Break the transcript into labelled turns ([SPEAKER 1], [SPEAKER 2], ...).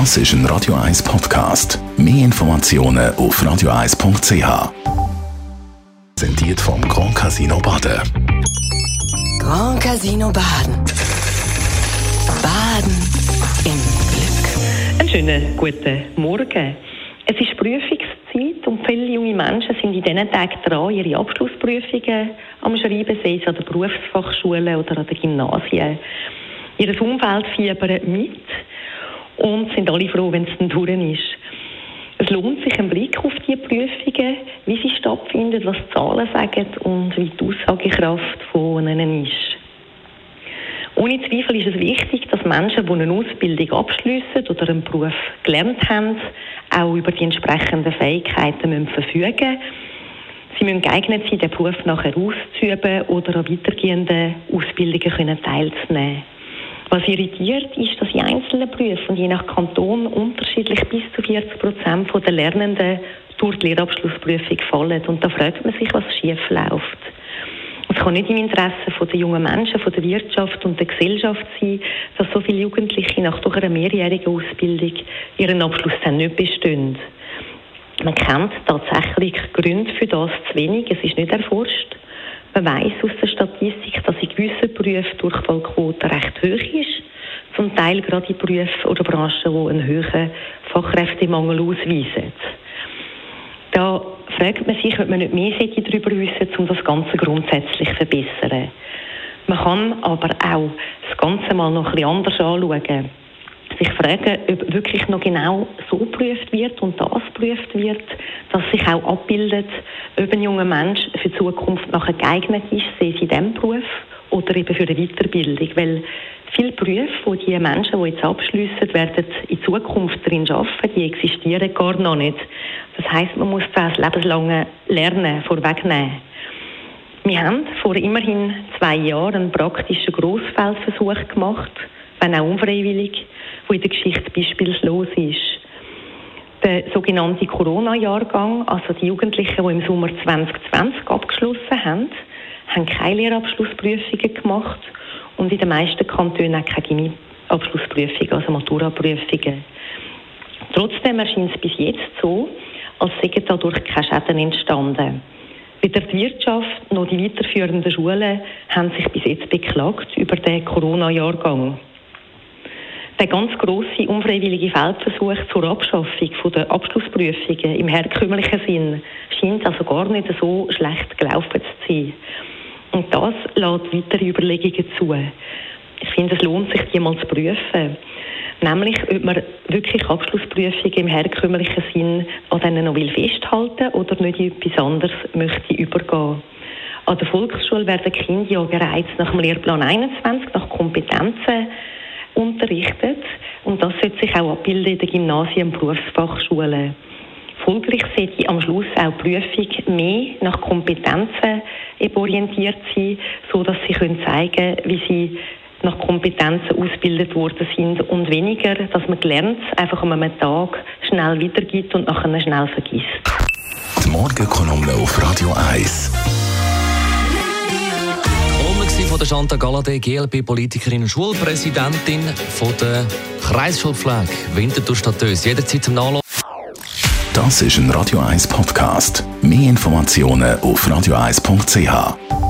[SPEAKER 1] Das ist ein Radio 1 Podcast. Mehr Informationen auf radio1.ch. Präsentiert vom Grand Casino Baden.
[SPEAKER 2] Grand Casino Baden. Baden im Glück.
[SPEAKER 3] Einen schönen guten Morgen. Es ist Prüfungszeit und viele junge Menschen sind in diesen Tagen dran, ihre Abschlussprüfungen am Schreiben, sei es an der Berufsfachschule oder an den Gymnasien. Ihr Umfeld fiebert mit und sind alle froh, wenn es dann durch ist. Es lohnt sich ein Blick auf die Prüfungen, wie sie stattfinden, was die Zahlen sagen und wie die Aussagekraft von ihnen ist. Ohne Zweifel ist es wichtig, dass Menschen, die eine Ausbildung abschließen oder einen Beruf gelernt haben, auch über die entsprechenden Fähigkeiten müssen verfügen Sie müssen geeignet sein, den Beruf nachher auszuüben oder an weitergehenden Ausbildungen teilzunehmen. Was irritiert, ist, dass in einzelnen Berufen je nach Kanton unterschiedlich bis zu 40 Prozent der Lernenden durch die Lehrabschlussprüfung fallen. Und da fragt man sich, was schief läuft. Es kann nicht im Interesse der jungen Menschen, von der Wirtschaft und der Gesellschaft sein, dass so viele Jugendliche nach durch einer mehrjährigen Ausbildung ihren Abschluss dann nicht bestehen. Man kennt tatsächlich Gründe für das zu wenig. Es ist nicht erforscht. Man weiß aus der Statistik, dass in gewissen Berufen die Durchfallquote recht hoch ist. Zum Teil gerade in Berufen oder Branchen, die einen hohen Fachkräftemangel ausweisen. Da fragt man sich, ob man nicht mehr darüber wissen um das Ganze grundsätzlich zu verbessern. Man kann aber auch das Ganze mal noch bisschen anders anschauen sich fragen, ob wirklich noch genau so geprüft wird und das geprüft wird, dass sich auch abbildet, ob ein junger Mensch für die Zukunft nachher geeignet ist, sei es in diesem Beruf oder eben für eine Weiterbildung. Weil viele Berufe, die die Menschen, die jetzt abschließen, werden in Zukunft darin arbeiten, die existieren gar noch nicht. Das heißt, man muss das lebenslange Lernen vorwegnehmen. Wir haben vor immerhin zwei Jahren einen praktischen Grossfeldversuch gemacht, wenn auch unfreiwillig, wo in der Geschichte beispielslos ist. Sogenannte Corona-Jahrgang, also die Jugendlichen, die im Sommer 2020 abgeschlossen haben, haben keine Lehrabschlussprüfungen gemacht und in den meisten Kantonen auch keine Gymnasialabschlussprüfungen, also Maturaprüfungen. Trotzdem erscheint es bis jetzt so, als seien dadurch keine Schäden entstanden. Weder die Wirtschaft noch die weiterführenden Schulen haben sich bis jetzt beklagt über den Corona-Jahrgang. Der ganz grosse unfreiwillige Feldversuch zur Abschaffung der Abschlussprüfungen im herkömmlichen Sinn scheint also gar nicht so schlecht gelaufen zu sein. Und das lässt weitere Überlegungen zu. Ich finde, es lohnt sich, die mal zu prüfen. Nämlich, ob man wirklich Abschlussprüfungen im herkömmlichen Sinn an denen noch will festhalten oder nicht in etwas anderes möchte übergehen. An der Volksschule werden Kinder ja gereizt nach dem Lehrplan 21, nach Kompetenzen unterrichtet und das sollte sich auch abbilden in den Gymnasien und Berufsfachschulen. Folglich sollte am Schluss auch die Prüfung mehr nach Kompetenzen orientiert sein, so dass sie können zeigen wie sie nach Kompetenzen ausgebildet worden sind und weniger, dass man gelernt einfach an einem Tag schnell wiedergibt und nachher schnell vergisst.
[SPEAKER 1] Die Morgenkolumne auf Radio 1
[SPEAKER 4] von der Chantal Galladay, GLP-Politikerin und Schulpräsidentin von der Kreisschulpflege Winterthur Stadtös. Jederzeit zum Nachlassen.
[SPEAKER 1] Das ist ein Radio 1 Podcast. Mehr Informationen auf radio1.ch.